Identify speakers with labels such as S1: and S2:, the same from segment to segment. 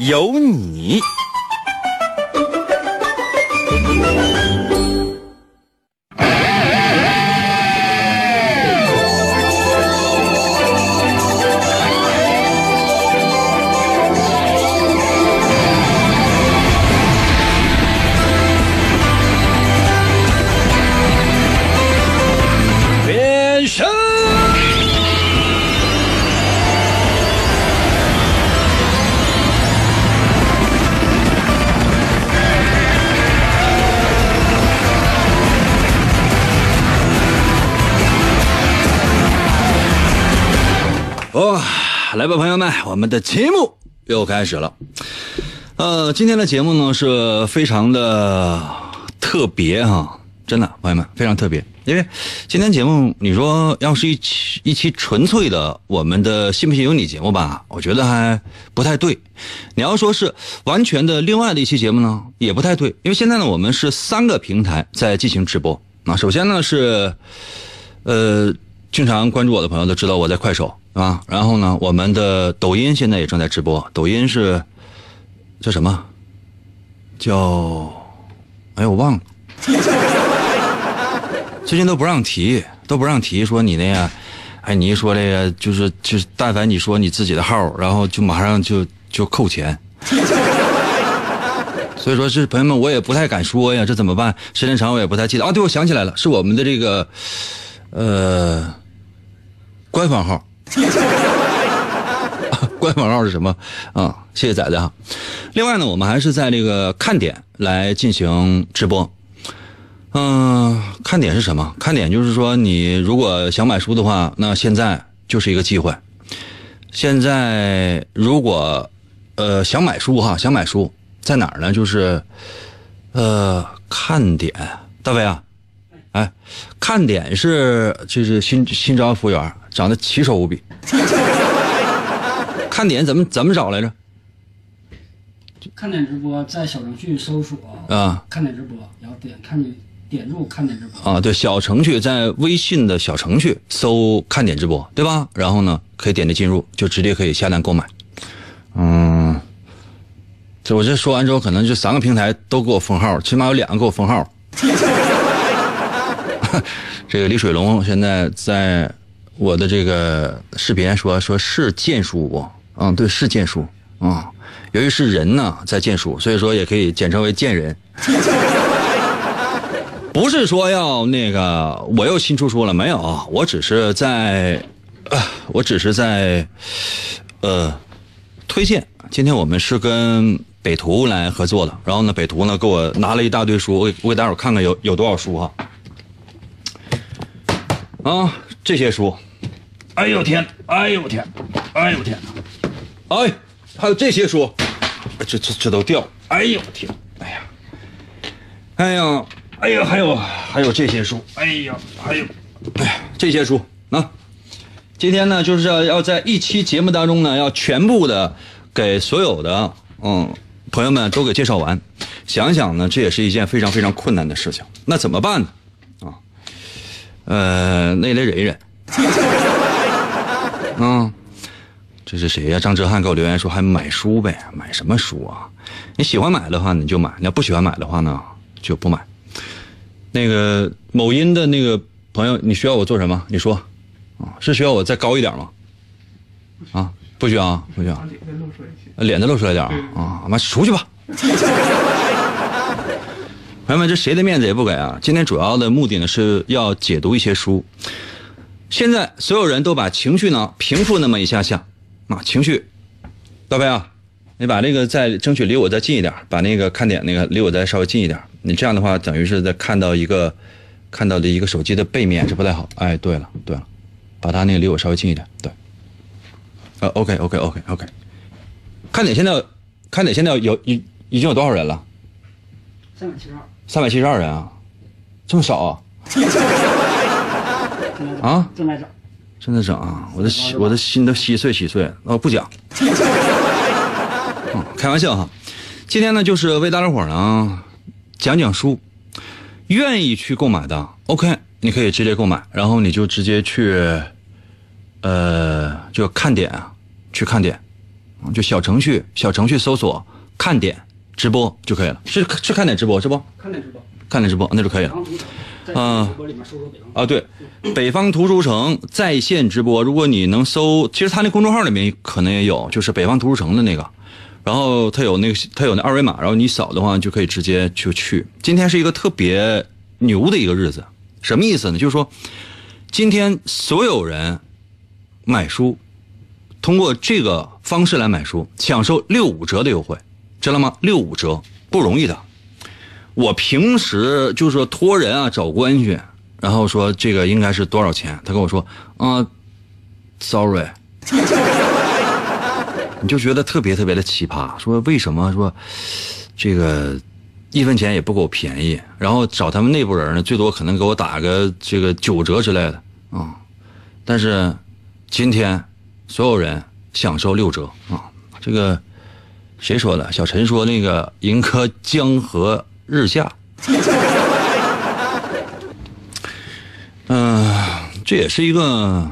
S1: 有你。来吧，朋友们，我们的节目又开始了。呃，今天的节目呢是非常的特别哈、真的，朋友们非常特别，因为今天节目你说要是一期一期纯粹的我们的信不信由你节目吧，我觉得还不太对。你要说是完全的另外的一期节目呢，也不太对，因为现在呢我们是三个平台在进行直播。那首先呢是，呃，经常关注我的朋友都知道我在快手啊，然后呢我们的抖音现在也正在直播，抖音是叫什么？叫，哎我忘了。最近都不让提，都不让提，说你那个，哎，你一说这个，就是就是，但凡你说你自己的号，然后就马上就就扣钱。所以说，这朋友们我也不太敢说呀，这怎么办？时间长我也不太记得啊。对，我想起来了，是我们的这个，呃，官方号。官方号是什么啊？谢谢仔仔哈。另外呢，我们还是在这个看点来进行直播。嗯、看点是什么？看点就是说，你如果想买书的话，那现在就是一个机会。现在如果呃想买书哈，想买书在哪儿呢？就是呃看点，大飞啊，哎，看点是就是新新招服务员，长得奇丑无比。看点怎么怎么找来着？
S2: 看点直播，在小程序搜索
S1: 啊
S2: 看点直播，然后点看点点入看点直播。
S1: 啊，对，小程序在微信的小程序搜“看点直播”，对吧？然后呢，可以点击进入，就直接可以下单购买。嗯，这我这说完之后，可能这三个平台都给我封号，起码有两个给我封号。这个李水龙现在在我的这个视频说说是剑叔不？嗯，对，是剑叔啊、由于是人呢在剑叔，所以说也可以简称为剑人。不是说要那个我又新出书了没有啊？我只是在，我只是在，呃，推荐。今天我们是跟北图来合作的，然后呢，北图呢给我拿了一大堆书，我给我给大伙看看有有多少书哈。啊，这些书，哎呦天，哎呦天，哎呦天，哎，还有这些书，这这这都掉，哎呦天，哎呀，哎呀。哎呀，还有还有这些书，哎呀，还有，哎呀，这些书啊。今天呢，就是要要在一期节目当中呢，要全部的给所有的嗯朋友们都给介绍完。想想呢，这也是一件非常非常困难的事情。那怎么办呢？啊，呃，那得忍一忍。嗯，这是谁呀？张哲瀚给我留言说还买书呗？买什么书啊？你喜欢买的话你就买，你要不喜欢买的话呢就不买。那个某音的那个朋友，你需要我做什么？你说，啊，是需要我再高一点吗？啊，不需要啊，不需要。脸再露出来点啊！啊，妈，出去吧。朋友们，这谁的面子也不给啊！今天主要的目的呢是要解读一些书。现在所有人都把情绪呢平复那么一下下，啊，情绪，大飞啊，你把那个再争取离我再近一点，把那个看点那个离我再稍微近一点。你这样的话，等于是在看到一个，看到的一个手机的背面是不太好。哎，对了，对了，把它那个离我稍微近一点。对，呃，OK，OK，OK，OK。看点现在看点现在有已已经有多少人了？
S2: 三百七十二，
S1: 三百七十二人啊，这么少啊？啊，
S2: 正在整，
S1: 正在整啊！我的心我的心都稀碎稀碎。哦，不讲，嗯，开玩笑哈。今天呢，就是为大家伙呢讲讲书，愿意去购买的，OK，你可以直接购买，然后你就直接去，呃，就看点啊，去看点，嗯就小程序小程序搜索看点直播就可以了，是是看点直播是不？
S2: 看点直播，
S1: 看点直播那就可以了。啊。啊，对，北方图书城在线直播，如果你能搜，其实他那公众号里面可能也有，就是北方图书城的那个，然后他有那个他有那二维码，然后你扫的话就可以直接就去。今天是一个特别牛的一个日子，什么意思呢？就是说，今天所有人买书，通过这个方式来买书，享受六五折的优惠，知道吗？六五折不容易的。我平时就是说托人啊找关系，然后说这个应该是多少钱？他跟我说啊、s o r r y 你就觉得特别特别的奇葩，说为什么说这个一分钱也不给我便宜，然后找他们内部人呢，最多可能给我打个这个九折之类的啊、但是今天所有人享受六折啊、这个谁说的？小陈说那个银科江河日下。嗯、这也是一个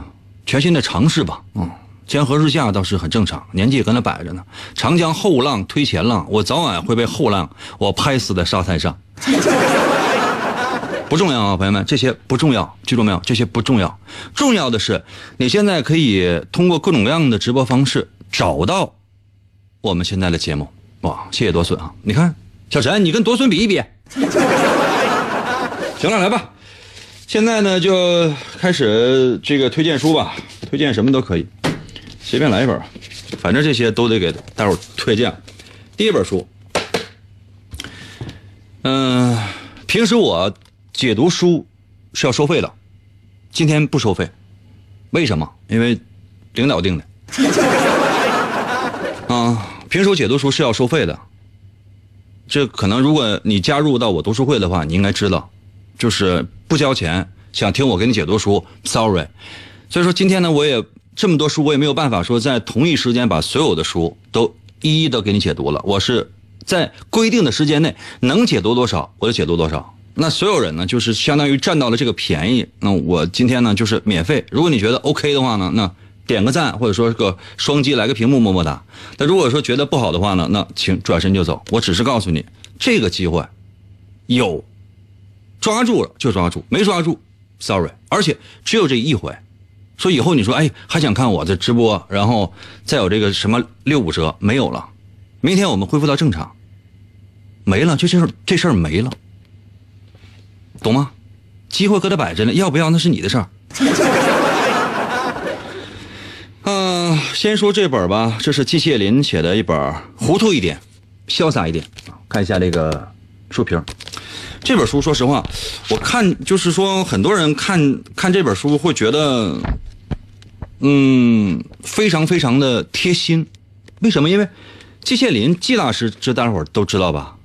S1: 全新的尝试吧。嗯，江河日下倒是很正常，年纪也跟那摆着呢。长江后浪推前浪，我早晚会被后浪我拍死在沙滩上。不重要啊，朋友们，这些不重要，记住没有？这些不重要，重要的是你现在可以通过各种各样的直播方式找到我们现在的节目。哇，谢谢多孙啊！你看，小陈，你跟多孙比一比。行了，来吧。现在呢，就开始这个推荐书吧，推荐什么都可以，随便来一本，反正这些都得给大伙推荐。第一本书，嗯、平时我解读书是要收费的，今天不收费，为什么？因为领导定的。啊，平时解读书是要收费的，这可能如果你加入到我读书会的话，你应该知道，就是不交钱想听我给你解读书，sorry。所以说今天呢，我也这么多书，我也没有办法说在同一时间把所有的书都一一的给你解读了。我是在规定的时间内能解读多少，我就解读多少。那所有人呢，就是相当于占到了这个便宜。那我今天呢，就是免费。如果你觉得 OK 的话呢，那点个赞，或者说个双击来个屏幕么么哒。那如果说觉得不好的话呢，那请转身就走。我只是告诉你，这个机会有，抓住了就抓住，没抓住，sorry。而且只有这一回，说以后你说哎还想看我的直播，然后再有这个什么六五折没有了，明天我们恢复到正常，没了，就这事这事儿没了，懂吗？机会搁这摆着呢，要不要那是你的事儿。嗯、先说这本吧，这是季羡林写的一本《糊涂一点，潇洒一点》。看一下这个书评，这本书说实话，我看就是说很多人看看这本书会觉得，嗯，非常非常的贴心。为什么？因为季羡林季大师，这大伙都知道吧？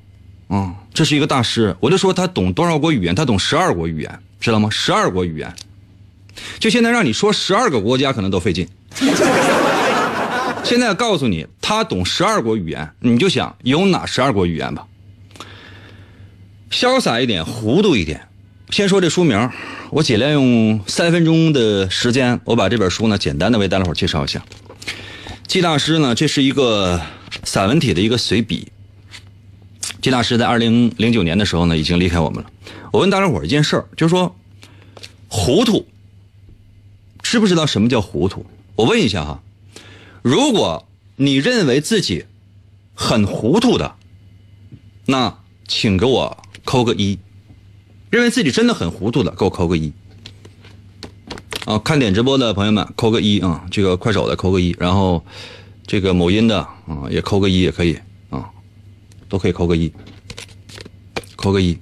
S1: 嗯，这是一个大师。我就说他懂多少国语言？他懂十二国语言，知道吗？十二国语言。就现在让你说十二个国家，可能都费劲。现在告诉你，他懂十二国语言，你就想有哪十二国语言吧。潇洒一点，糊涂一点。先说这书名，我尽量用三分钟的时间，我把这本书呢简单的为大家伙介绍一下。季大师呢，这是一个散文体的一个随笔。季大师在二零零九年的时候呢，已经离开我们了。我问大家伙一件事儿，就是说，糊涂，知不知道什么叫糊涂？我问一下哈，如果你认为自己很糊涂的，那请给我扣个一；认为自己真的很糊涂的，给我扣个一。啊，看点直播的朋友们扣个一啊，这个快手的扣个一，然后这个某音的啊也扣个一也可以啊，都可以扣个一，扣个一。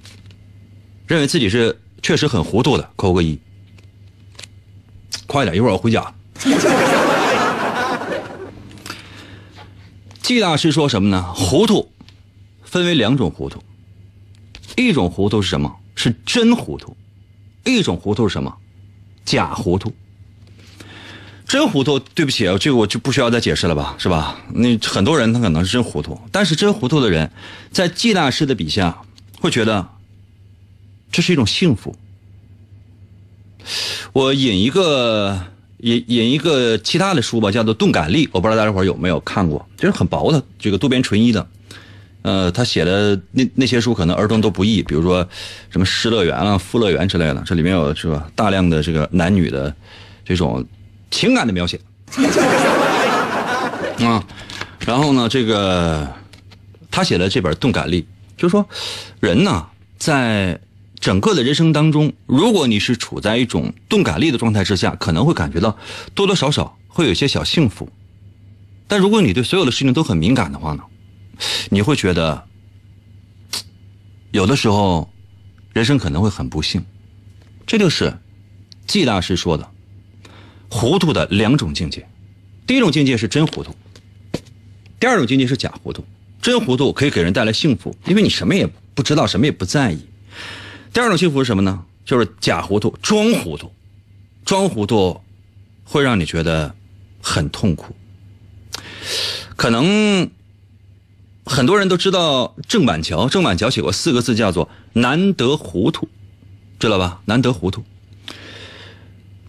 S1: 认为自己是确实很糊涂的，扣个一。快点，一会儿我回家。季大师说什么呢？糊涂分为两种糊涂，一种糊涂是什么？是真糊涂，一种糊涂是什么？假糊涂。真糊涂，对不起，这个我就不需要再解释了吧，是吧？那很多人他可能是真糊涂，但是真糊涂的人，在季大师的笔下，会觉得这是一种幸福。我引一个引引一个其他的书吧，叫做《钝感力》，我不知道大家伙有没有看过，就是很薄的，这个渡边淳一的，呃，他写的那那些书可能儿童都不易，比如说什么《失乐园》啊、《富乐园》之类的，这里面有是吧大量的这个男女的这种。情感的描写 啊，然后呢，这个他写的这本《钝感力》，就是说，人呢，在整个的人生当中，如果你是处在一种钝感力的状态之下，可能会感觉到多多少少会有一些小幸福。但如果你对所有的事情都很敏感的话呢，你会觉得有的时候人生可能会很不幸。这就是季大师说的。糊涂的两种境界，第一种境界是真糊涂，第二种境界是假糊涂。真糊涂可以给人带来幸福，因为你什么也不知道，什么也不在意。第二种幸福是什么呢？就是假糊涂，装糊涂，装糊涂会让你觉得很痛苦。可能很多人都知道郑板桥，郑板桥写过四个字，叫做“难得糊涂”，知道吧？难得糊涂。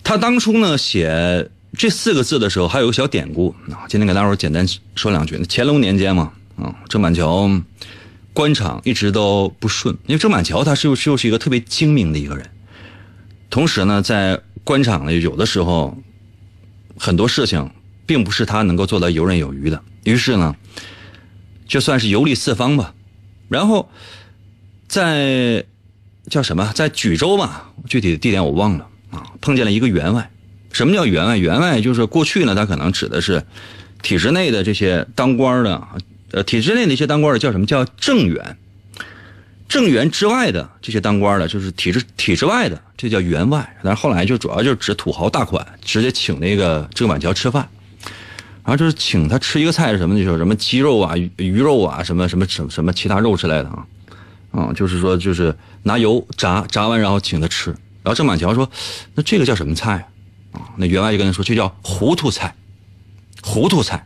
S1: 他当初呢写这四个字的时候，还有个小典故啊。今天给大伙简单说两句。乾隆年间嘛，啊，郑板桥官场一直都不顺，因为郑板桥他是又是又是一个特别精明的一个人，同时呢，在官场呢有的时候很多事情并不是他能够做到游刃有余的，于是呢，就算是游历四方吧。然后在叫什么，在举州吧，具体的地点我忘了。啊，碰见了一个员外。什么叫员外？员外就是过去呢，他可能指的是体制内的这些当官的，呃，体制内的一些当官的叫什么叫正员？正员之外的这些当官的，就是体制体制外的，这叫员外。但是后来就主要就是指土豪大款，直接请那个郑板桥吃饭，然后就是请他吃一个菜是什么？就什么鸡肉啊、鱼肉啊，什么什么什么什么其他肉之类的啊，啊，就是说就是拿油炸，炸完然后请他吃。然后郑板桥说：“那这个叫什么菜啊？”啊，那员外就跟他说：“这叫糊涂菜，糊涂菜。”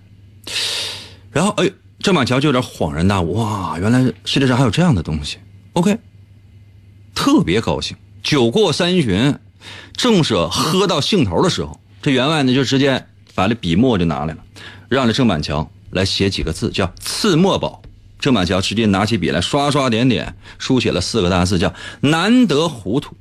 S1: 然后哎，郑板桥就有点恍然大悟：“哇，原来世界上还有这样的东西。”OK，特别高兴。酒过三巡，正是喝到兴头的时候，这员外呢就直接把这笔墨就拿来了，让这郑板桥来写几个字，叫“赐墨宝”。郑板桥直接拿起笔来，刷刷点点，书写了四个大字，叫“难得糊涂”。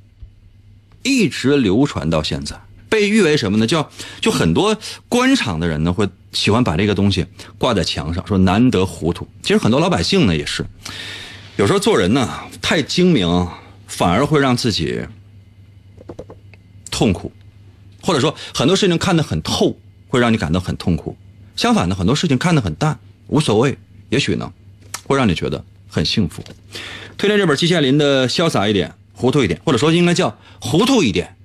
S1: 一直流传到现在，被誉为什么呢？叫就很多官场的人呢，会喜欢把这个东西挂在墙上，说难得糊涂。其实很多老百姓呢，也是有时候做人呢太精明，反而会让自己痛苦，或者说很多事情看得很透，会让你感到很痛苦。相反的，很多事情看得很淡，无所谓，也许呢会让你觉得很幸福。推荐这本季羡林的《潇洒一点》。糊涂一点，或者说应该叫糊涂一点，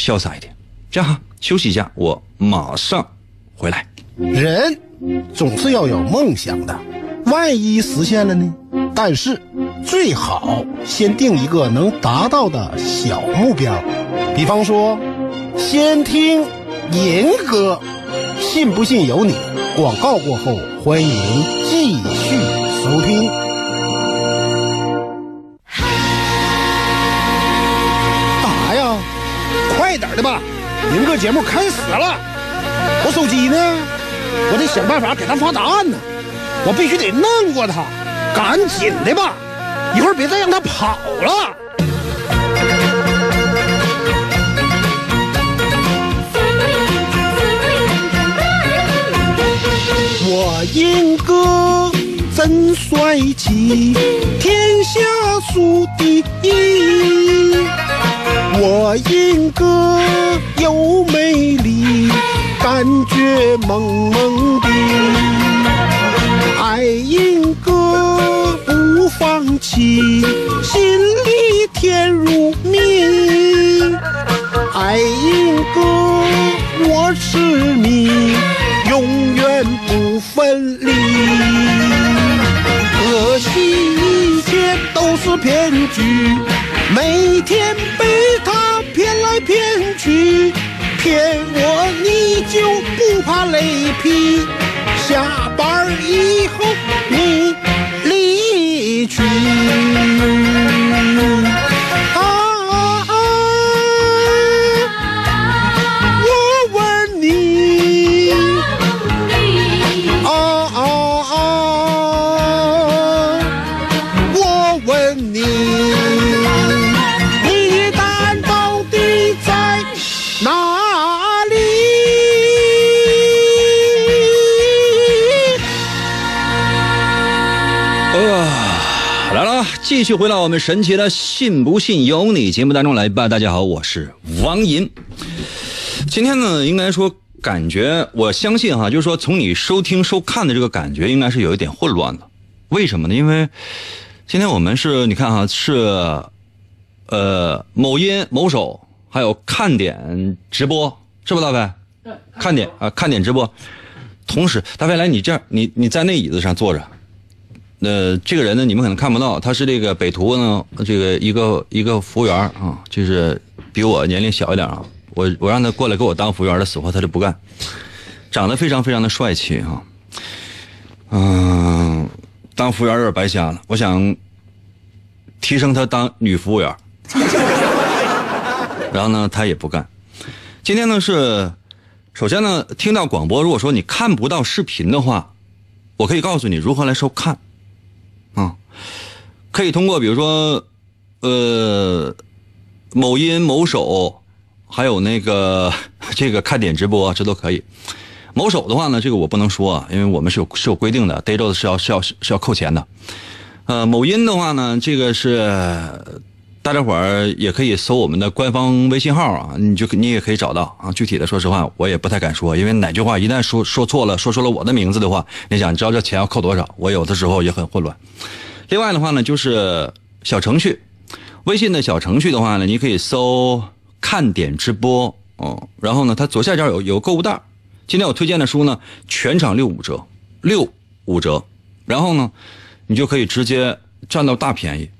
S1: 潇洒一点。这样哈，休息一下，我马上回来。
S3: 人总是要有梦想的，万一实现了呢？但是最好先定一个能达到的小目标，比方说，先听银歌，信不信由你。广告过后，欢迎继续收听。吧，明个节目开始了，我手机呢？我得想办法给他发答案呢，我必须得弄过他，赶紧的吧，一会儿别再让他跑了。我英哥真帅气，天下数第一。我英哥又美丽，感觉萌萌的。爱英哥不放弃，心里甜如蜜。爱英哥我痴迷，永远不分离。可惜一切都是骗局，每天被他骗来骗去，骗我你就不怕雷劈？下班以后你离去。
S1: 继续回到我们神奇的“信不信由你”节目当中来吧。大家好，我是王银。今天呢，应该说感觉，我相信哈，就是说从你收听收看的这个感觉，应该是有一点混乱的。为什么呢？因为今天我们是，你看哈，是呃某音、某手，还有看点直播，是吧，大飞？
S2: 对，
S1: 看点啊，看点直播。同时，大飞来，你这样，你你在那椅子上坐着。呃，这个人呢，你们可能看不到，他是这个北图呢，这个一个一个服务员啊，就是比我年龄小一点啊。我我让他过来给我当服务员的死活他就不干，长得非常非常的帅气啊。嗯、当服务员有点白瞎了，我想提升他当女服务员。然后呢，他也不干。今天呢是，首先呢，听到广播，如果说你看不到视频的话，我可以告诉你如何来收看。嗯，可以通过比如说，呃，某音、某手，还有那个 这个看点直播，这都可以。某手的话呢，这个我不能说啊，因为我们是有是有规定的，逮着的是要是要是要扣钱的。呃，某音的话呢，这个是大家伙儿也可以搜我们的官方微信号啊，你就你也可以找到啊。具体的，说实话，我也不太敢说，因为哪句话一旦说说错了，说出了我的名字的话，你想，你知道这钱要扣多少？我有的时候也很混乱。另外的话呢，就是小程序，微信的小程序的话呢，你可以搜“看点直播”哦，然后呢，它左下角有有购物袋。今天我推荐的书呢，全场六五折，六五折，然后呢，你就可以直接占到大便宜。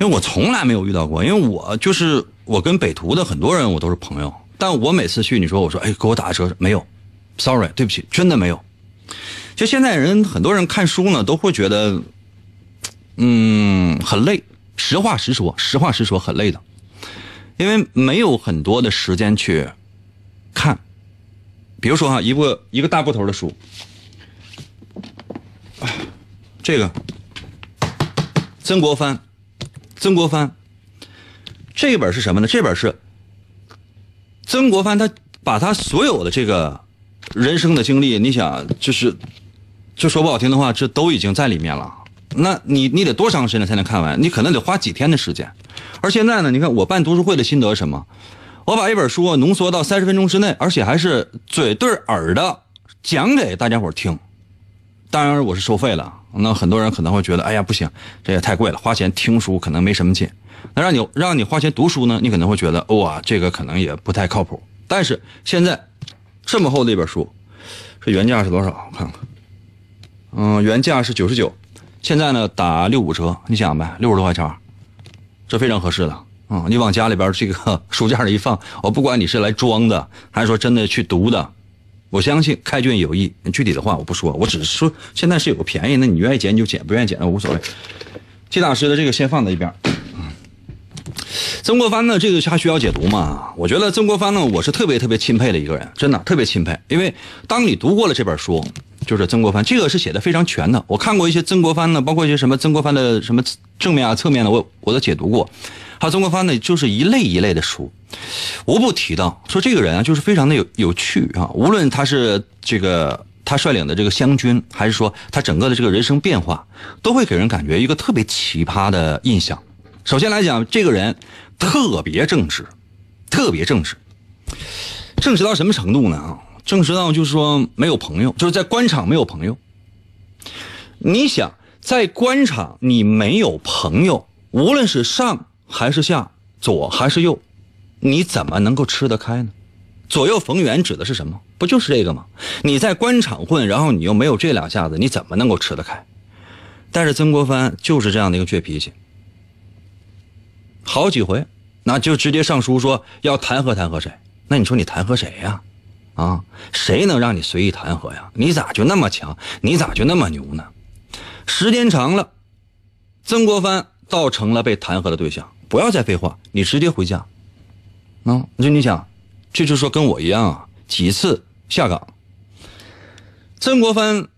S1: 因为我从来没有遇到过，因为我就是我跟北图的很多人我都是朋友，但我每次去，你说我说哎给我打个折没有，sorry 对不起，真的没有。就现在人很多人看书呢，都会觉得，嗯，很累。实话实说，实话实说很累的，因为没有很多的时间去看。比如说哈，一部一个大部头的书，这个曾国藩。曾国藩这本是什么呢？这本是曾国藩，他把他所有的这个人生的经历，你想，就是就说不好听的话，这都已经在里面了。那你你得多长时间才能看完？你可能得花几天的时间。而现在呢，你看我办读书会的心得是什么？我把一本书浓缩到三十分钟之内，而且还是嘴对耳的讲给大家伙听。当然我是收费了。那很多人可能会觉得，哎呀，不行，这也太贵了，花钱听书可能没什么劲。那让你让你花钱读书呢，你可能会觉得，哇，这个可能也不太靠谱。但是现在这么厚的一本书，这原价是多少？我看看，嗯，原价是九十九，现在呢打六五折，你想呗，六十多块钱，这非常合适的。嗯，你往家里边这个书架上一放，我不管你是来装的，还是说真的去读的。我相信开卷有益，具体的话我不说，我只是说现在是有个便宜，那你愿意捡你就捡，不愿意捡那无所谓。季大师的这个先放在一边。曾国藩呢，这个还需要解读吗？我觉得曾国藩呢，我是特别特别钦佩的一个人，真的特别钦佩。因为当你读过了这本书，就是曾国藩，这个是写的非常全的。我看过一些曾国藩呢，包括一些什么曾国藩的什么正面啊、侧面的，我我都解读过。他曾国藩呢，就是一类一类的书，无不提到说这个人啊，就是非常的有有趣啊。无论他是这个他率领的这个湘军，还是说他整个的这个人生变化，都会给人感觉一个特别奇葩的印象。首先来讲，这个人特别正直，特别正直，正直到什么程度呢？啊，正直到就是说没有朋友，就是在官场没有朋友。你想在官场你没有朋友，无论是上还是下，左还是右，你怎么能够吃得开呢？左右逢源指的是什么？不就是这个吗？你在官场混，然后你又没有这两下子，你怎么能够吃得开？但是曾国藩就是这样的一个倔脾气，好几回，那就直接上书说要弹劾弹劾谁？那你说你弹劾谁呀？啊，谁能让你随意弹劾呀？你咋就那么强？你咋就那么牛呢？时间长了，曾国藩倒成了被弹劾的对象。不要再废话，你直接回家。啊，就你想，这就说跟我一样啊，几次下岗。曾国藩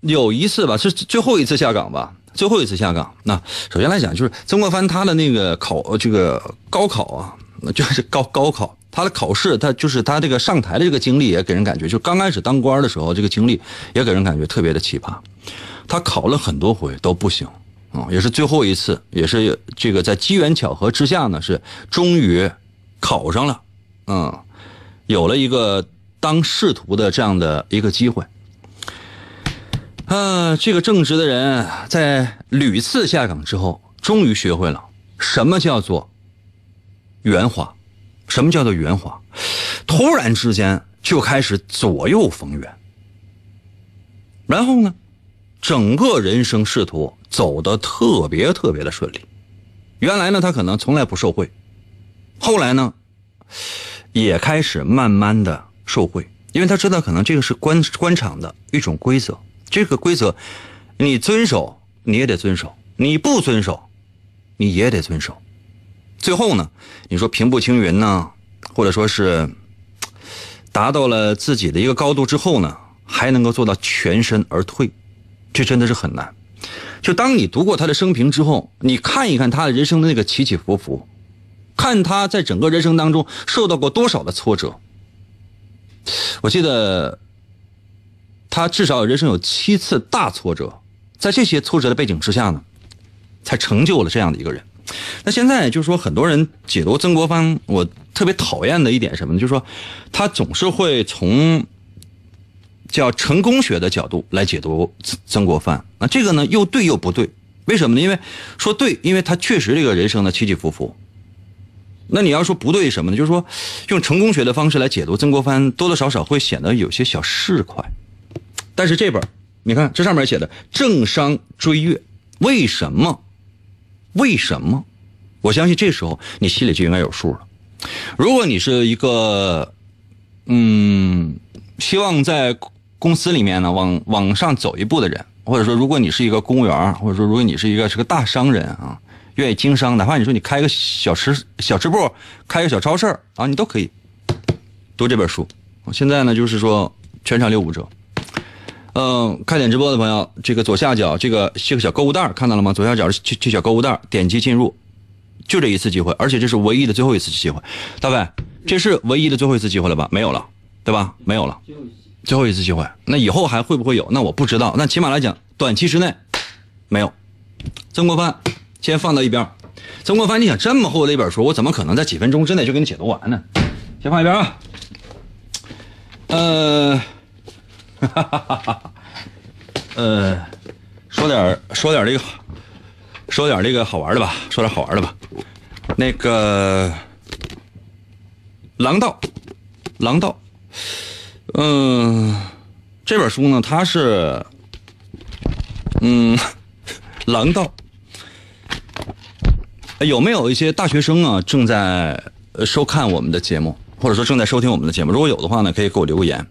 S1: 有一次吧，是最后一次下岗吧，最后一次下岗。那首先来讲，就是曾国藩他的那个考这个高考啊，就是高高考。他的考试，他就是他这个上台的这个经历，也给人感觉，就刚开始当官的时候，这个经历也给人感觉特别的奇葩。他考了很多回都不行啊，也是最后一次，也是这个在机缘巧合之下呢，是终于考上了，嗯，有了一个当仕途的这样的一个机会。啊，这个正直的人在屡次下岗之后，终于学会了什么叫做圆滑。什么叫做圆滑？突然之间就开始左右逢源，然后呢，整个人生仕途走得特别特别的顺利。原来呢，他可能从来不受贿，后来呢，也开始慢慢的受贿，因为他知道可能这个是官官场的一种规则，这个规则你遵守你也得遵守，你不遵守你也得遵守。最后呢，你说平步青云呢，或者说是达到了自己的一个高度之后呢，还能够做到全身而退，这真的是很难。就当你读过他的生平之后，你看一看他的人生的那个起起伏伏，看他在整个人生当中受到过多少的挫折。我记得他至少人生有七次大挫折，在这些挫折的背景之下呢，才成就了这样的一个人。那现在就是说，很多人解读曾国藩，我特别讨厌的一点什么呢？就是说，他总是会从叫成功学的角度来解读曾曾国藩。那这个呢，又对又不对。为什么呢？因为说对，因为他确实这个人生的起起伏伏。那你要说不对什么呢？就是说，用成功学的方式来解读曾国藩，多多少少会显得有些小市侩。但是这本，你看这上面写的“政商追月”，为什么？为什么？我相信这时候你心里就应该有数了。如果你是一个，嗯，希望在公司里面呢往往上走一步的人，或者说如果你是一个公务员，或者说如果你是一个是个大商人啊，愿意经商，哪怕你说你开个小吃小吃部，开个小超市啊，你都可以读这本书。现在呢，就是说全场六五折。嗯，看点直播的朋友，这个左下角这个这个小购物袋看到了吗？左下角这这小购物袋，点击进入，就这一次机会，而且这是唯一的最后一次机会。大伟，这是唯一的最后一次机会了吧？没有了，对吧？没有了，最后一次机会。那以后还会不会有？那我不知道。那起码来讲，短期之内没有。曾国藩先放到一边。曾国藩，你想这么厚的一本书，我怎么可能在几分钟之内就给你解读完呢？先放一边啊。呃。哈哈哈哈哈，呃，说点说点这个，说点这个好玩的吧，说点好玩的吧。那个狼道，狼道，嗯，这本书呢，它是，嗯，狼道。有没有一些大学生啊正在收看我们的节目，或者说正在收听我们的节目？如果有的话呢，可以给我留个言。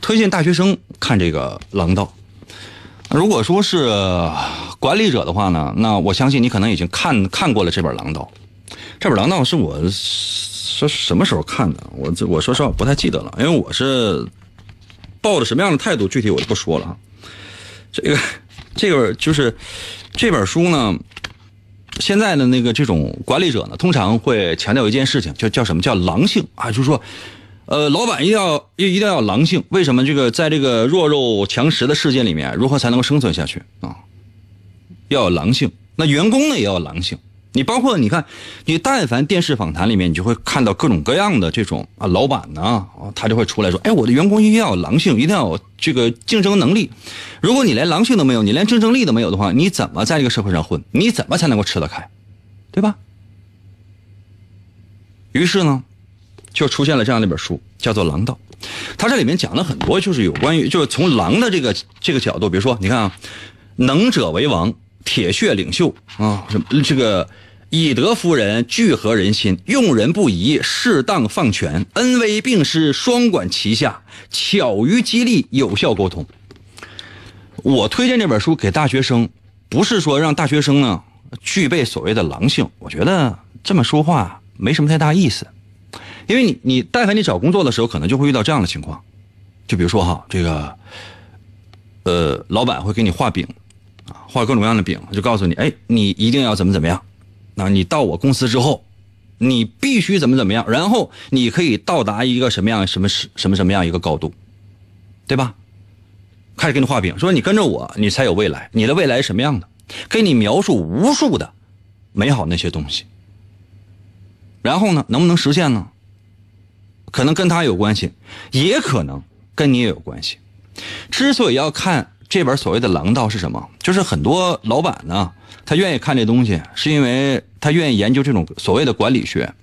S1: 推荐大学生看这个《狼道》。如果说是管理者的话呢，那我相信你可能已经看看过了这本《狼道》。这本《狼道》是我是什么时候看的？我这我说实话不太记得了，因为我是抱着什么样的态度，具体我就不说了啊。这个这个就是这本书呢，现在的那个这种管理者呢，通常会强调一件事情，叫叫什么叫狼性啊？就是说。呃，老板一定要一一定要有狼性。为什么这个在这个弱肉强食的世界里面，如何才能够生存下去啊？要有狼性。那员工呢也要有狼性。你包括你看，你但凡电视访谈里面，你就会看到各种各样的这种啊，老板呢，他就会出来说：“哎，我的员工一定要有狼性，一定要有这个竞争能力。如果你连狼性都没有，你连竞争力都没有的话，你怎么在这个社会上混？你怎么才能够吃得开？对吧？”于是呢。就出现了这样的一本书，叫做《狼道》。它这里面讲了很多，就是有关于就是从狼的这个这个角度，比如说你看啊，能者为王，铁血领袖啊，什么这个以德服人，聚合人心，用人不疑，适当放权，恩威并施，双管齐下，巧于激励，有效沟通。我推荐这本书给大学生，不是说让大学生呢具备所谓的狼性，我觉得这么说话没什么太大意思。因为你你但凡你找工作的时候，可能就会遇到这样的情况，就比如说哈，这个，呃，老板会给你画饼，啊，画各种各样的饼，就告诉你，哎，你一定要怎么怎么样，那你到我公司之后，你必须怎么怎么样，然后你可以到达一个什么样什么什什么什么样一个高度，对吧？开始给你画饼，说你跟着我，你才有未来，你的未来是什么样的？给你描述无数的美好那些东西，然后呢，能不能实现呢？可能跟他有关系，也可能跟你也有关系。之所以要看这本所谓的《狼道》是什么，就是很多老板呢，他愿意看这东西，是因为他愿意研究这种所谓的管理学。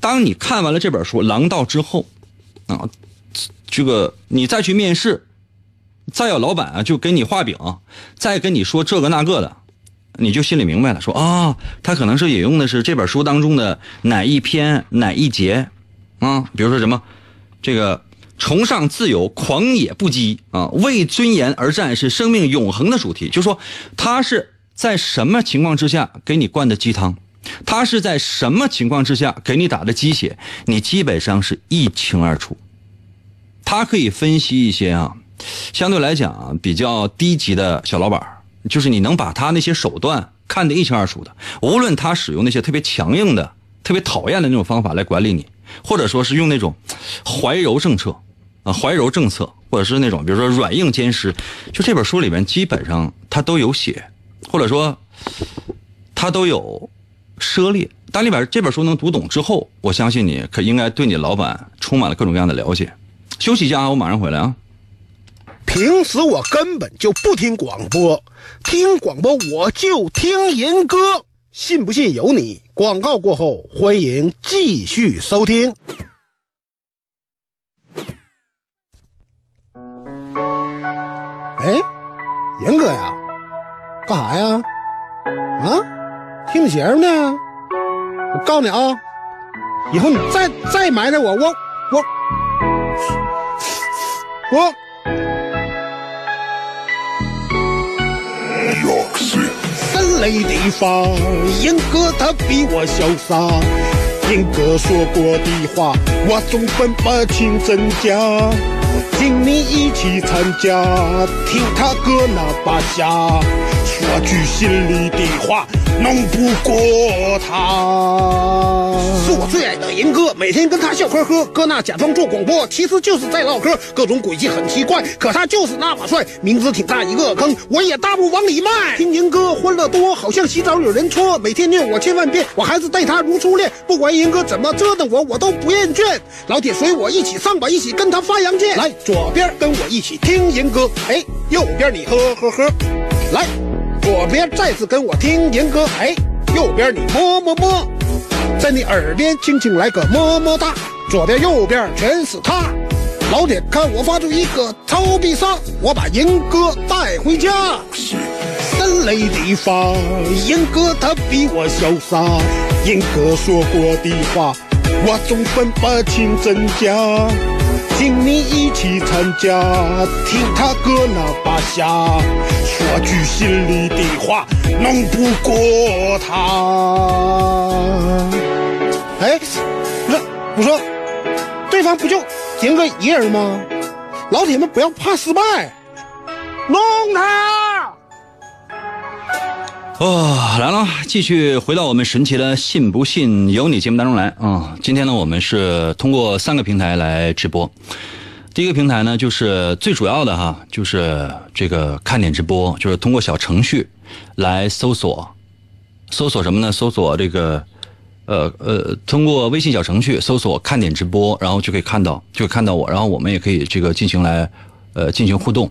S1: 当你看完了这本书《狼道》之后，啊，这个你再去面试，再有老板啊就给你画饼，再跟你说这个那个的，你就心里明白了，说啊，他可能是引用的是这本书当中的哪一篇哪一节。啊，比如说什么，这个崇尚自由、狂野不羁啊，为尊严而战是生命永恒的主题。就说他是在什么情况之下给你灌的鸡汤，他是在什么情况之下给你打的鸡血，你基本上是一清二楚。他可以分析一些啊，相对来讲啊比较低级的小老板就是你能把他那些手段看得一清二楚的，无论他使用那些特别强硬的、特别讨厌的那种方法来管理你。或者说是用那种怀柔政策啊，怀柔政策，或者是那种比如说软硬兼施，就这本书里面基本上它都有写，或者说它都有涉猎。当你把这本书能读懂之后，我相信你可应该对你老板充满了各种各样的了解。休息一下啊，我马上回来啊。
S3: 平时我根本就不听广播，听广播我就听人歌。信不信由你。广告过后，欢迎继续收听。哎，严哥呀，干啥呀？啊，听节目呢？我告诉你啊，以后你再再埋汰我，我我我。三雷地方，严哥他比我潇洒。严哥说过的话，我总分不清真假。请你一起参加，听他哥那把下，说句心里的话。弄不过他，是我最爱的银哥，每天跟他笑呵呵，哥那假装做广播，其实就是在唠嗑，各种诡计很奇怪，可他就是那么帅，名字挺大一个坑，我也大步往里迈。听银哥欢乐多，好像洗澡有人搓，每天念我千万遍，我还是待他如初恋，不管银哥怎么折腾我，我都不厌倦。老铁随我一起上吧，一起跟他发扬剑。来，左边跟我一起听银哥，哎，右边你呵呵呵，来。左边再次跟我听严歌，哎，右边你么么么，在你耳边轻轻来个么么哒。左边右边全是他，老铁看我发出一个超必杀，我把严哥带回家。森雷地方，严哥他比我潇洒，严哥说过的话，我总分不清真假。请你一起参加，听他哥那把下，说句心里的话，弄不过他。哎，不是，我说，对方不就赢个一人吗？老铁们不要怕失败，弄他！
S1: 哦，来了，继续回到我们神奇的“信不信由你”节目当中来啊！今天呢，我们是通过三个平台来直播。第一个平台呢，就是最主要的哈，就是这个看点直播，就是通过小程序来搜索，搜索什么呢？搜索这个，呃呃，通过微信小程序搜索“看点直播”，然后就可以看到，就看到我，然后我们也可以这个进行来，呃，进行互动。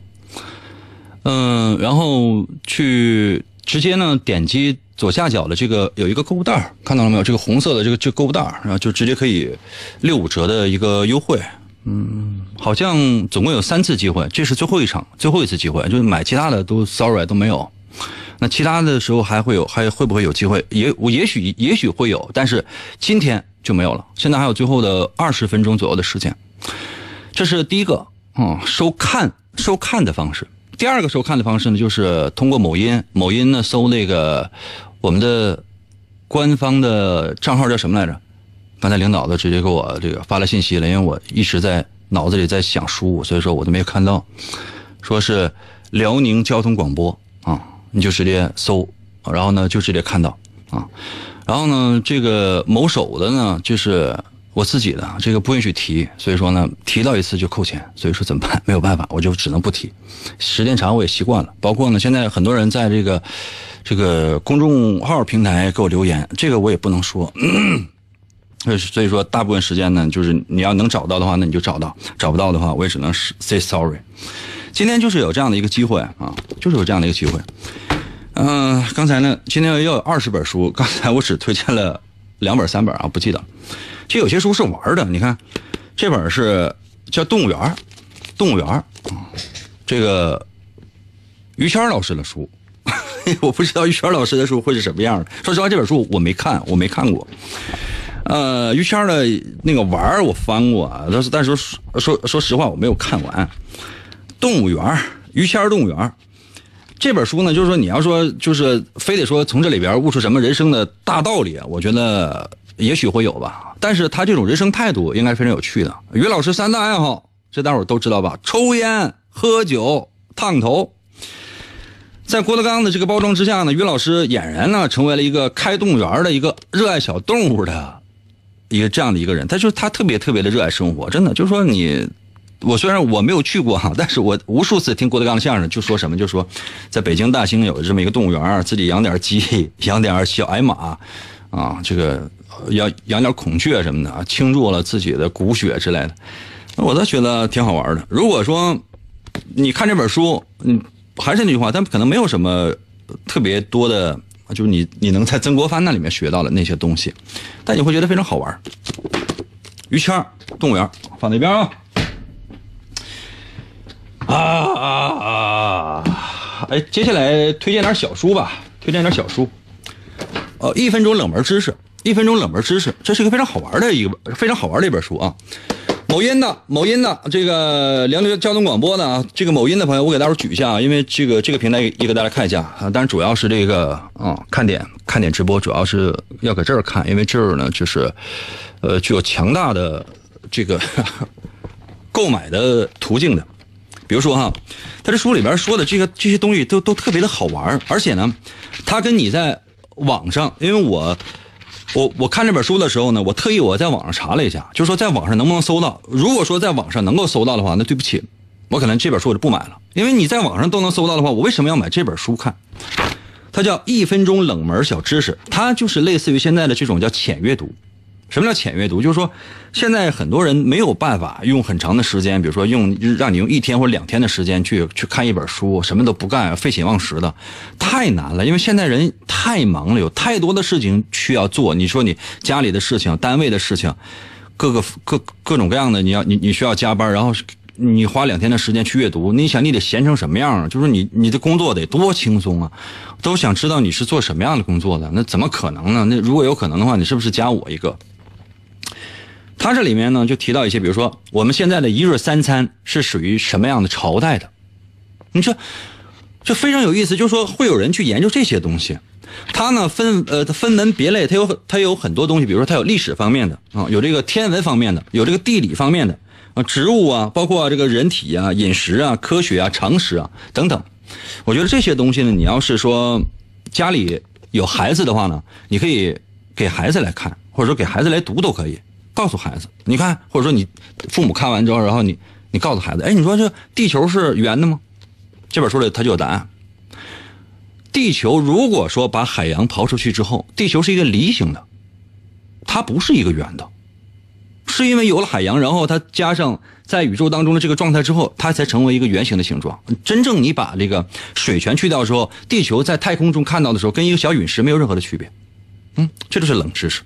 S1: 嗯，然后去。直接呢，点击左下角的这个有一个购物袋儿看到了没有？这个红色的这个这购物袋儿然后就直接可以六五折的一个优惠。嗯，好像总共有三次机会，这是最后一场，最后一次机会，就是买其他的都 sorry 都没有。那其他的时候还会有，还会不会有机会？也我也许也许会有，但是今天就没有了。现在还有最后的二十分钟左右的时间，这是第一个嗯收看收看的方式。第二个收看的方式呢，就是通过某音，某音呢搜那个我们的官方的账号叫什么来着？刚才领导都直接给我这个发了信息了，因为我一直在脑子里在想书，所以说我都没有看到，说是辽宁交通广播啊，你就直接搜，然后呢就直接看到啊，然后呢这个某手的呢就是我自己的，这个不允许提，所以说呢提到一次就扣钱，所以说怎么办？没有办法，我就只能不提，时间长我也习惯了，包括呢现在很多人在这个这个公众号平台给我留言，这个我也不能说。所以说，大部分时间呢，就是你要能找到的话，那你就找到；找不到的话，我也只能 say sorry。今天就是有这样的一个机会啊，就是有这样的一个机会。嗯、刚才呢，今天要有二十本书，刚才我只推荐了两本、三本啊，不记得。其实有些书是玩的，你看，这本是叫《动物园》，动物园，这个于谦老师的书。我不知道于谦老师的书会是什么样的。说实话，这本书我没看，我没看过。呃，于谦的那个玩我翻过，但是但是说说说实话我没有看完。动物园，于谦动物园这本书呢，就是说你要说就是非得说从这里边悟出什么人生的大道理啊，我觉得也许会有吧。但是他这种人生态度应该非常有趣的。于老师三大爱好，这大伙都知道吧？抽烟、喝酒、烫头。在郭德纲的这个包装之下呢，于老师俨然呢成为了一个开动物园的一个热爱小动物的一个这样的一个人。他就是他特别特别的热爱生活，真的就是说你，我虽然我没有去过哈，但是我无数次听郭德纲的相声，就说什么就说，在北京大兴有这么一个动物园，自己养点鸡，养点小矮马，啊，这个养养点孔雀什么的啊，倾注了自己的骨血之类的，我倒觉得挺好玩的。如果说你看这本书，嗯。还是那句话，但可能没有什么特别多的，就是你你能在曾国藩那里面学到的那些东西，但你会觉得非常好玩。于谦动物园放那边啊。啊啊啊！哎，接下来推荐点小书吧，推荐点小书。呃，一分钟冷门知识，一分钟冷门知识，这是一个非常好玩的一个非常好玩的一本书啊。某音的，某音的，这个辽宁交通广播的啊，这个某音的朋友，我给大伙举一下啊，因为这个这个平台也给大家看一下啊，当然主要是这个啊看点看点直播，主要是要搁这儿看，因为这儿呢就是，呃，具有强大的这个 购买的途径的，比如说哈，他这书里边说的这个这些东西都都特别的好玩，而且呢，它跟你在网上，因为我。我我看这本书的时候呢，我特意我在网上查了一下，就说在网上能不能搜到。如果说在网上能够搜到的话，那对不起，我可能这本书我就不买了，因为你在网上都能搜到的话，我为什么要买这本书看？它叫一分钟冷门小知识，它就是类似于现在的这种叫浅阅读。什么叫浅阅读？就是说，现在很多人没有办法用很长的时间，比如说用让你用一天或者两天的时间去去看一本书，什么都不干，废寝忘食的，太难了。因为现在人太忙了，有太多的事情需要做。你说你家里的事情、单位的事情，各个各各种各样的，你要你你需要加班，然后你花两天的时间去阅读，你想你得闲成什么样啊？就是你你的工作得多轻松啊！都想知道你是做什么样的工作的，那怎么可能呢？那如果有可能的话，你是不是加我一个？它这里面呢，就提到一些，比如说我们现在的一日三餐是属于什么样的朝代的？你说，这非常有意思，就是说会有人去研究这些东西。它呢分呃分门别类，它有它有很多东西，比如说它有历史方面的啊，有这个天文方面的，有这个地理方面的啊，植物啊，包括这个人体啊、饮食啊、科学啊、常识啊等等。我觉得这些东西呢，你要是说家里有孩子的话呢，你可以给孩子来看，或者说给孩子来读都可以。告诉孩子，你看，或者说你父母看完之后，然后你你告诉孩子，哎，你说这地球是圆的吗？这本书里它就有答案。地球如果说把海洋刨出去之后，地球是一个梨形的，它不是一个圆的。是因为有了海洋，然后它加上在宇宙当中的这个状态之后，它才成为一个圆形的形状。真正你把这个水全去掉之后，地球在太空中看到的时候，跟一个小陨石没有任何的区别。嗯，这就是冷知识。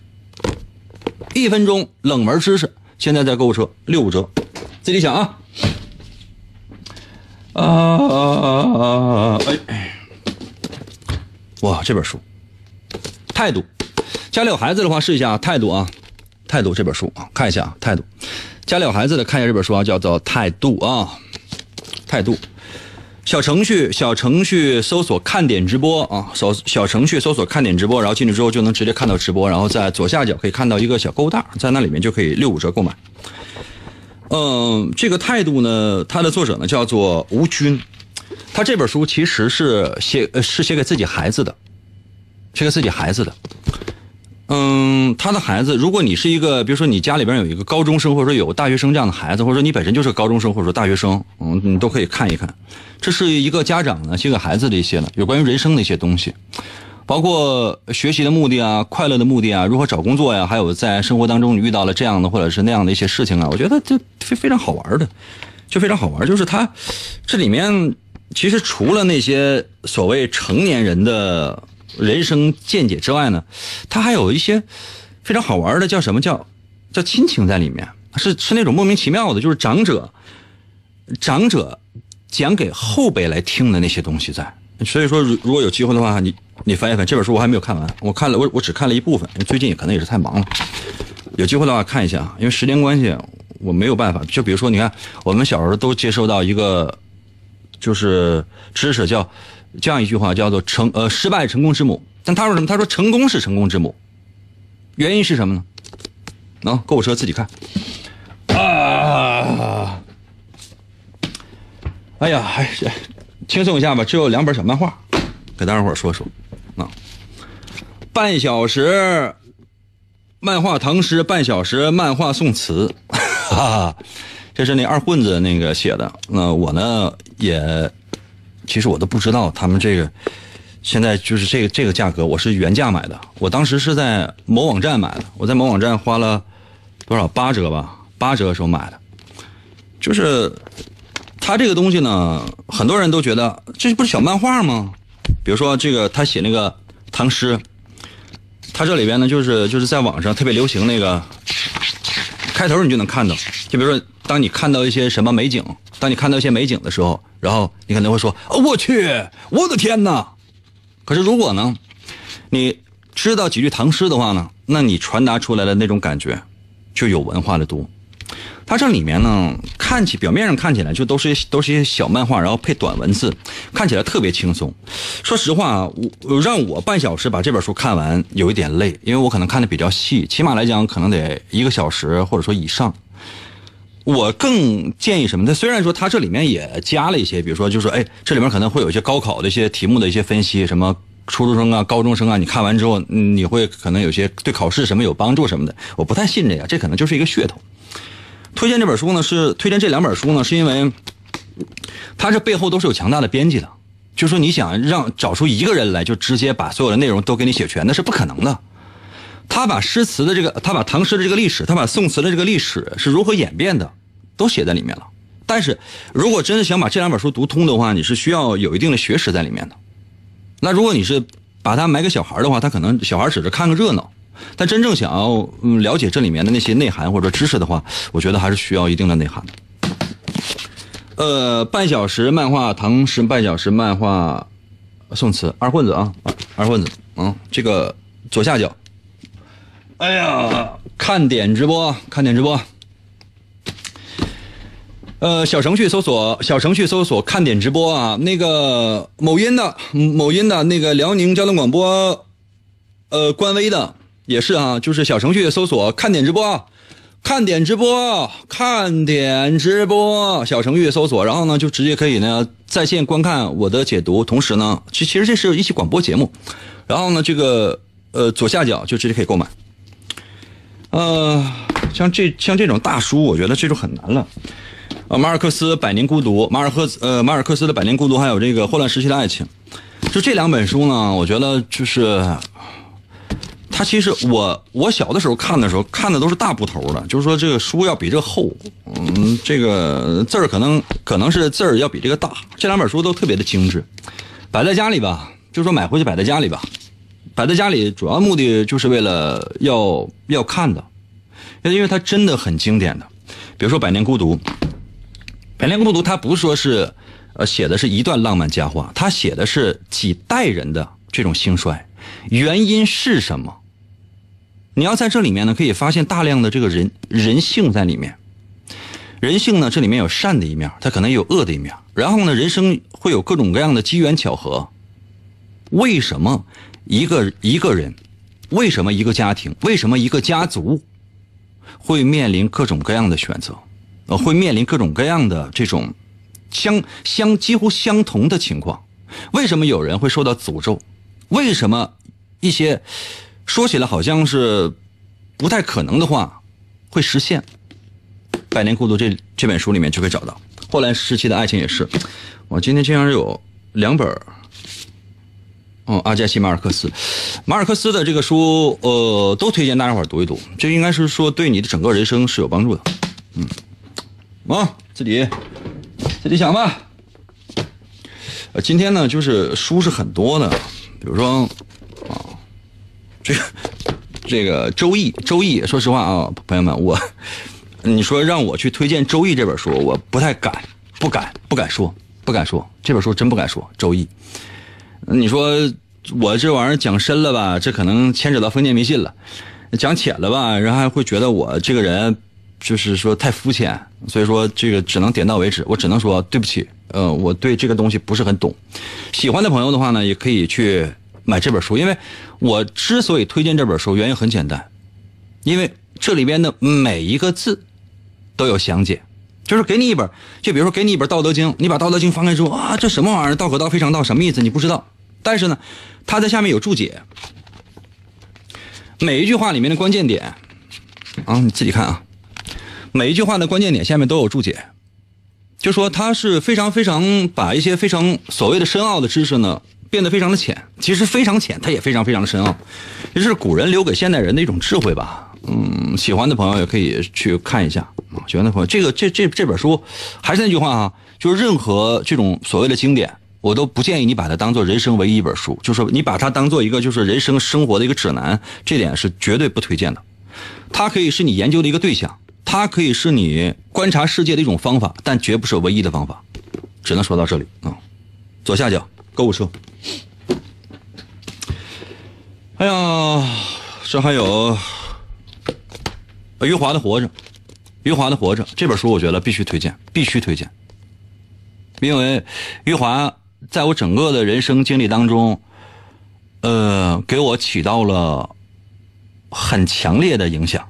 S1: 一分钟冷门知识，现在在购物车六五折，自己想啊。啊，哎，哇，这本书，态度，家里有孩子的话试一下，态度啊，态度这本书啊，看一下，态度，家里有孩子的看一下这本书啊，叫做态度啊，态度。小程序，小程序搜索看点直播啊，搜小程序搜索看点直播，然后进去之后就能直接看到直播，然后在左下角可以看到一个小购物袋，在那里面就可以六五折购买。嗯，这个态度呢，它的作者呢叫做吴军，他这本书其实是写呃是写给自己孩子的，写给自己孩子的。嗯，他的孩子，如果你是一个，比如说你家里边有一个高中生，或者说有大学生这样的孩子，或者说你本身就是高中生或者说大学生，嗯，你都可以看一看。这是一个家长呢写给孩子的一些呢有关于人生的一些东西，包括学习的目的啊、快乐的目的啊、如何找工作呀，还有在生活当中你遇到了这样的或者是那样的一些事情啊，我觉得就非非常好玩的，就非常好玩。就是他这里面其实除了那些所谓成年人的。人生见解之外呢，它还有一些非常好玩的，叫什么叫叫亲情在里面，是是那种莫名其妙的，就是长者长者讲给后辈来听的那些东西在。所以说，如如果有机会的话，你你翻一翻这本书，我还没有看完，我看了我我只看了一部分，最近也可能也是太忙了。有机会的话看一下，因为时间关系，我没有办法。就比如说，你看我们小时候都接受到一个就是知识叫。这样一句话叫做“成呃失败成功之母”，但他说什么？他说成功是成功之母，原因是什么呢？能购物车自己看。啊！哎呀，还是轻松一下吧。只有两本小漫画，给大家伙说说。啊，半小时漫画唐诗，半小时漫画宋词，哈哈，这是那二混子那个写的。那我呢也。其实我都不知道他们这个，现在就是这个这个价格，我是原价买的。我当时是在某网站买的，我在某网站花了多少八折吧，八折的时候买的。就是他这个东西呢，很多人都觉得这不是小漫画吗？比如说这个他写那个唐诗，他这里边呢就是就是在网上特别流行那个开头你就能看到，就比如说当你看到一些什么美景。当你看到一些美景的时候，然后你可能会说：“哦，我去，我的天哪！”可是如果呢，你知道几句唐诗的话呢，那你传达出来的那种感觉就有文化的多。它这里面呢，看起表面上看起来就都是都是一些小漫画，然后配短文字，看起来特别轻松。说实话，我让我半小时把这本书看完有一点累，因为我可能看的比较细，起码来讲可能得一个小时或者说以上。我更建议什么？它虽然说它这里面也加了一些，比如说，就是说，哎，这里面可能会有一些高考的一些题目的一些分析，什么初中生啊、高中生啊，你看完之后，你会可能有些对考试什么有帮助什么的。我不太信这个，这可能就是一个噱头。推荐这本书呢，是推荐这两本书呢，是因为它这背后都是有强大的编辑的。就说你想让找出一个人来，就直接把所有的内容都给你写全，那是不可能的。他把诗词的这个，他把唐诗的这个历史，他把宋词的这个历史是如何演变的，都写在里面了。但是如果真的想把这两本书读通的话，你是需要有一定的学识在里面的。那如果你是把它买给小孩的话，他可能小孩只是看个热闹。但真正想要了解这里面的那些内涵或者知识的话，我觉得还是需要一定的内涵。呃，半小时漫画唐诗，半小时漫画宋词，二混子啊，二混子，嗯，这个左下角。哎呀，看点直播，看点直播。呃，小程序搜索，小程序搜索看点直播啊。那个某音的，某音的那个辽宁交通广播，呃，官微的也是啊，就是小程序搜索看点直播，看点直播，看点直播。小程序搜索，然后呢，就直接可以呢在线观看我的解读，同时呢，其其实这是一期广播节目。然后呢，这个呃左下角就直接可以购买。呃，像这像这种大书，我觉得这就很难了。啊，马尔克斯《百年孤独》，马尔赫呃马尔克斯的《百年孤独》，还有这个《混乱时期的爱情》，就这两本书呢，我觉得就是他其实我我小的时候看的时候看的都是大部头的，就是说这个书要比这厚，嗯，这个字儿可能可能是字儿要比这个大。这两本书都特别的精致，摆在家里吧，就说买回去摆在家里吧，摆在家里主要目的就是为了要要看的，因为它真的很经典的。比如说《百年孤独》，《百年孤独》它不是说是呃写的是一段浪漫佳话，它写的是几代人的这种兴衰，原因是什么？你要在这里面呢，可以发现大量的这个人人性在里面。人性呢，这里面有善的一面，它可能有恶的一面。然后呢，人生会有各种各样的机缘巧合。为什么一个一个人，为什么一个家庭，为什么一个家族会面临各种各样的选择？呃，会面临各种各样的这种相相几乎相同的情况。为什么有人会受到诅咒？为什么一些？说起来好像是不太可能的话，会实现。《百年孤独》这这本书里面就可以找到。后来时期的爱情也是。我今天竟然有两本哦，阿加西·马尔克斯，马尔克斯的这个书，呃，都推荐大家伙读一读。这应该是说对你的整个人生是有帮助的。嗯，啊，自己自己想吧。呃，今天呢，就是书是很多的，比如说。这个这个《周易》，《周易》，说实话啊，朋友们，我你说让我去推荐《周易》这本书，我不太敢，不敢，不敢说，不敢说，这本书真不敢说，《周易》。你说我这玩意儿讲深了吧，这可能牵扯到封建迷信了；讲浅了吧，人还会觉得我这个人就是说太肤浅，所以说这个只能点到为止。我只能说对不起，呃，我对这个东西不是很懂。喜欢的朋友的话呢，也可以去。买这本书，因为我之所以推荐这本书，原因很简单，因为这里边的每一个字都有详解，就是给你一本，就比如说给你一本《道德经》，你把《道德经》翻开之后啊，这什么玩意儿？道可道非常道，什么意思？你不知道，但是呢，它在下面有注解，每一句话里面的关键点啊，你自己看啊，每一句话的关键点下面都有注解，就说他是非常非常把一些非常所谓的深奥的知识呢。变得非常的浅，其实非常浅，它也非常非常的深奥，这是古人留给现代人的一种智慧吧。嗯，喜欢的朋友也可以去看一下啊。喜欢的朋友，这个这这这本书，还是那句话啊，就是任何这种所谓的经典，我都不建议你把它当做人生唯一一本书，就是你把它当做一个就是人生生活的一个指南，这点是绝对不推荐的。它可以是你研究的一个对象，它可以是你观察世界的一种方法，但绝不是唯一的方法。只能说到这里啊。左下角购物车。哎呀，这还有余华的《活着》，余华的《活着》这本书，我觉得必须推荐，必须推荐。因为余华在我整个的人生经历当中，呃，给我起到了很强烈的影响。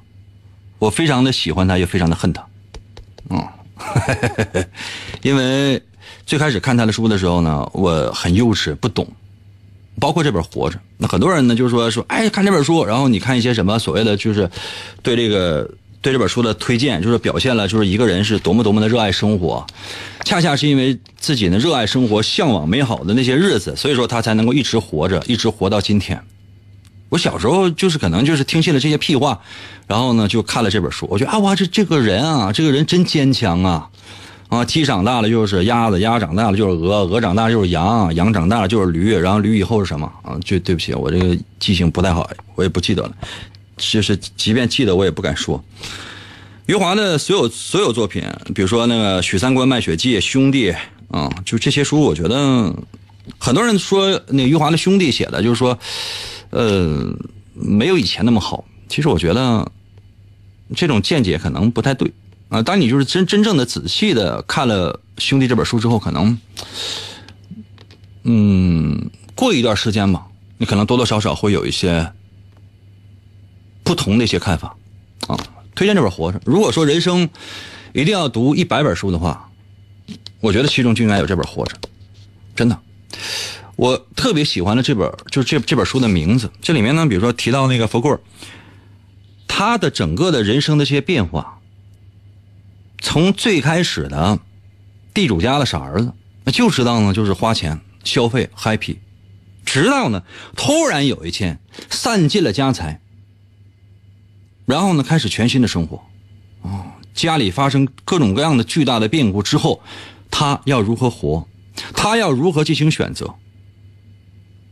S1: 我非常的喜欢他，也非常的恨他。嗯，因为最开始看他的书的时候呢，我很幼稚，不懂。包括这本《活着》，那很多人呢，就是说说，哎，看这本书，然后你看一些什么所谓的，就是对这个对这本书的推荐，就是表现了就是一个人是多么多么的热爱生活，恰恰是因为自己呢热爱生活、向往美好的那些日子，所以说他才能够一直活着，一直活到今天。我小时候就是可能就是听信了这些屁话，然后呢就看了这本书，我觉得啊，哇，这这个人啊，这个人真坚强啊。啊，鸡长大了就是鸭子，鸭长大了就是鹅，鹅长大了就是羊，羊长大了就是驴，然后驴以后是什么？啊，就对不起，我这个记性不太好，我也不记得了。就是即便记得，我也不敢说。余华的所有所有作品，比如说那个《许三观卖血记》《兄弟》啊，就这些书，我觉得很多人说那余华的兄弟写的，就是说，呃，没有以前那么好。其实我觉得这种见解可能不太对。啊，当你就是真真正的仔细的看了《兄弟》这本书之后，可能，嗯，过一段时间吧，你可能多多少少会有一些不同的一些看法，啊，推荐这本《活着》。如果说人生一定要读一百本书的话，我觉得其中就应该有这本《活着》，真的。我特别喜欢的这本就是这这本书的名字，这里面呢，比如说提到那个佛棍他的整个的人生的这些变化。从最开始的地主家的傻儿子，那就知道呢，就是花钱消费 happy，直到呢，突然有一天散尽了家财，然后呢，开始全新的生活。哦，家里发生各种各样的巨大的变故之后，他要如何活？他要如何进行选择？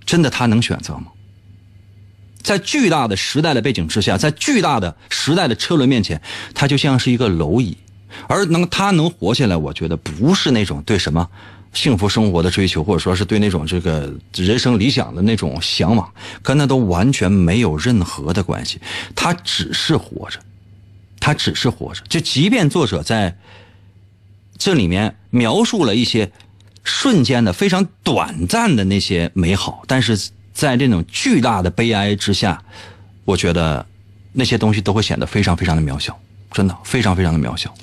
S1: 真的他能选择吗？在巨大的时代的背景之下，在巨大的时代的车轮面前，他就像是一个蝼蚁。而能他能活下来，我觉得不是那种对什么幸福生活的追求，或者说是对那种这个人生理想的那种向往，跟那都完全没有任何的关系。他只是活着，他只是活着。就即便作者在这里面描述了一些瞬间的、非常短暂的那些美好，但是在这种巨大的悲哀之下，我觉得那些东西都会显得非常非常的渺小，真的非常非常的渺小。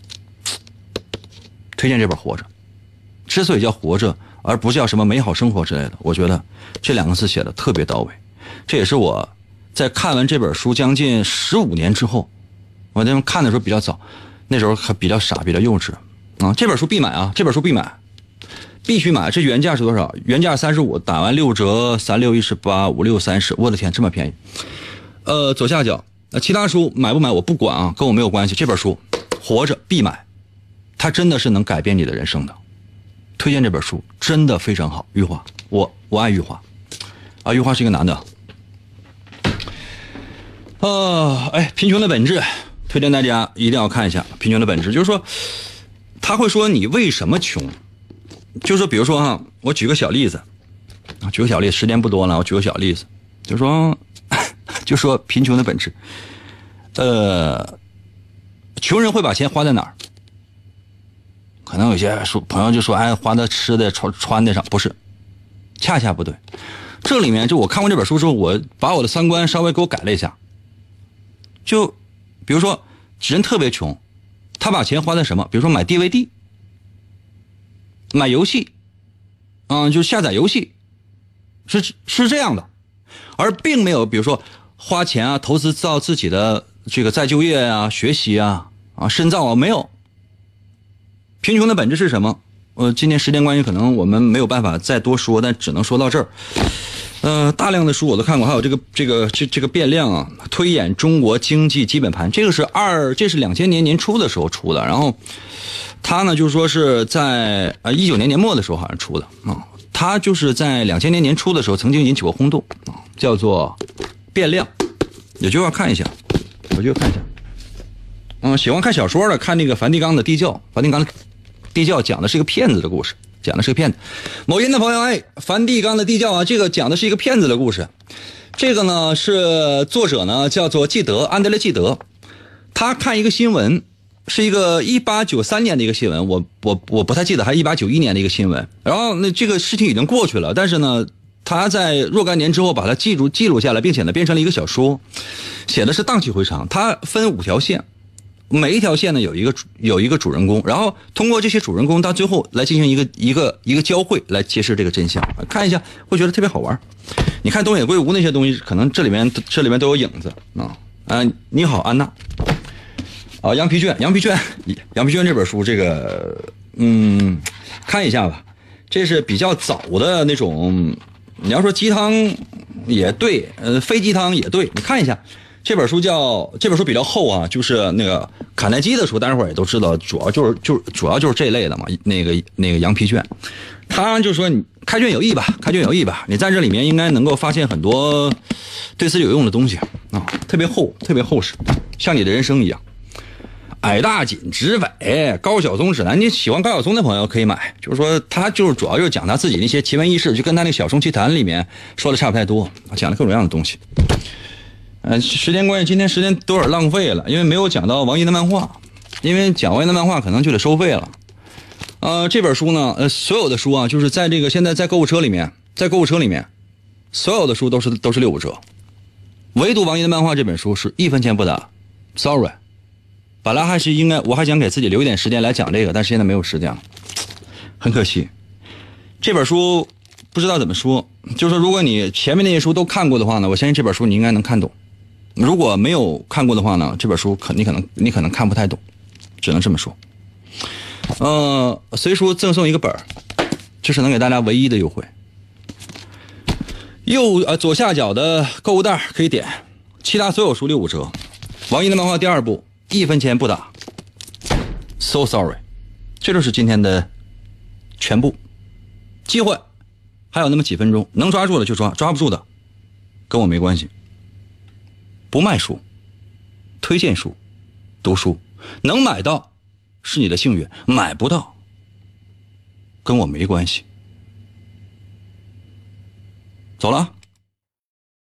S1: 推荐这本《活着》，之所以叫活着，而不叫什么美好生活之类的，我觉得这两个字写的特别到位。这也是我在看完这本书将近十五年之后，我那时候看的时候比较早，那时候还比较傻，比较幼稚啊。这本书必买啊！这本书必买，必须买。这原价是多少？原价三十五，打完六折，三六一十八，五六三十。我的天，这么便宜！呃，左下角，那其他书买不买我不管啊，跟我没有关系。这本书《活着》必买。它真的是能改变你的人生的，推荐这本书真的非常好。玉华，我我爱玉华，啊，玉华是一个男的。啊，哎，贫穷的本质，推荐大家一定要看一下《贫穷的本质》。就是说，他会说你为什么穷，就是，比如说哈，我举个小例子，啊，举个小例子，时间不多了，我举个小例子，就说，就说贫穷的本质，呃，穷人会把钱花在哪儿？可能有些说朋友就说，哎，花在吃的、穿穿的上，不是，恰恰不对。这里面就我看过这本书之后，我把我的三观稍微给我改了一下。就比如说，人特别穷，他把钱花在什么？比如说买 DVD、买游戏，嗯，就下载游戏，是是这样的，而并没有比如说花钱啊，投资到自己的这个再就业啊、学习啊、啊深造啊，没有。贫穷的本质是什么？呃，今天时间关系，可能我们没有办法再多说，但只能说到这儿。呃，大量的书我都看过，还有这个这个这这个变量啊，推演中国经济基本盘，这个是二，这是两千年年初的时候出的。然后，他呢就是说是在呃一九年年末的时候好像出的啊，他就是在两千年年初的时候曾经引起过轰动啊，叫做变量，也就要看一下，我就看一下。嗯，喜欢看小说的，看那个梵蒂冈的地窖，梵蒂冈。地窖讲的是一个骗子的故事，讲的是个骗子。某音的朋友，哎，梵蒂冈的地窖啊，这个讲的是一个骗子的故事。这个呢是作者呢叫做纪德安德烈纪德，他看一个新闻，是一个一八九三年的一个新闻，我我我不太记得，还是一八九一年的一个新闻。然后那这个事情已经过去了，但是呢，他在若干年之后把它记住记录下来，并且呢变成了一个小说，写的是荡气回肠。它分五条线。每一条线呢有一个有一个主人公，然后通过这些主人公到最后来进行一个一个一个交汇，来揭示这个真相。看一下会觉得特别好玩。你看东野圭吾那些东西，可能这里面这里面都有影子啊。嗯，你好，安娜。啊，羊皮卷，羊皮卷，羊皮卷这本书，这个嗯，看一下吧。这是比较早的那种，你要说鸡汤也对，呃，非鸡汤也对，你看一下。这本书叫这本书比较厚啊，就是那个卡耐基的书，大伙儿也都知道，主要就是就是主要就是这一类的嘛。那个那个羊皮卷，他就说你开卷有益吧，开卷有益吧。你在这里面应该能够发现很多对自己有用的东西啊，特别厚，特别厚实，像你的人生一样。矮大紧直尾，高晓松指南。你喜欢高晓松的朋友可以买，就是说他就是主要就是讲他自己那些奇闻异事，就跟他那《小松奇谈》里面说的差不太多，讲了各种各样的东西。呃，时间关系，今天时间有点浪费了，因为没有讲到王一的漫画，因为讲王一的漫画可能就得收费了。呃，这本书呢，呃，所有的书啊，就是在这个现在在购物车里面，在购物车里面，所有的书都是都是六五折，唯独王一的漫画这本书是一分钱不打。Sorry，本来还是应该，我还想给自己留一点时间来讲这个，但是现在没有时间了，很可惜。这本书不知道怎么说，就是如果你前面那些书都看过的话呢，我相信这本书你应该能看懂。如果没有看过的话呢，这本书可你可能你可能看不太懂，只能这么说。呃，随书赠送一个本儿，这是能给大家唯一的优惠。右呃左下角的购物袋可以点，其他所有书六五折。网易的漫画第二部一分钱不打。So sorry，这就是今天的全部。机会还有那么几分钟，能抓住的就抓，抓不住的跟我没关系。不卖书，推荐书，读书，能买到是你的幸运，买不到跟我没关系。走了。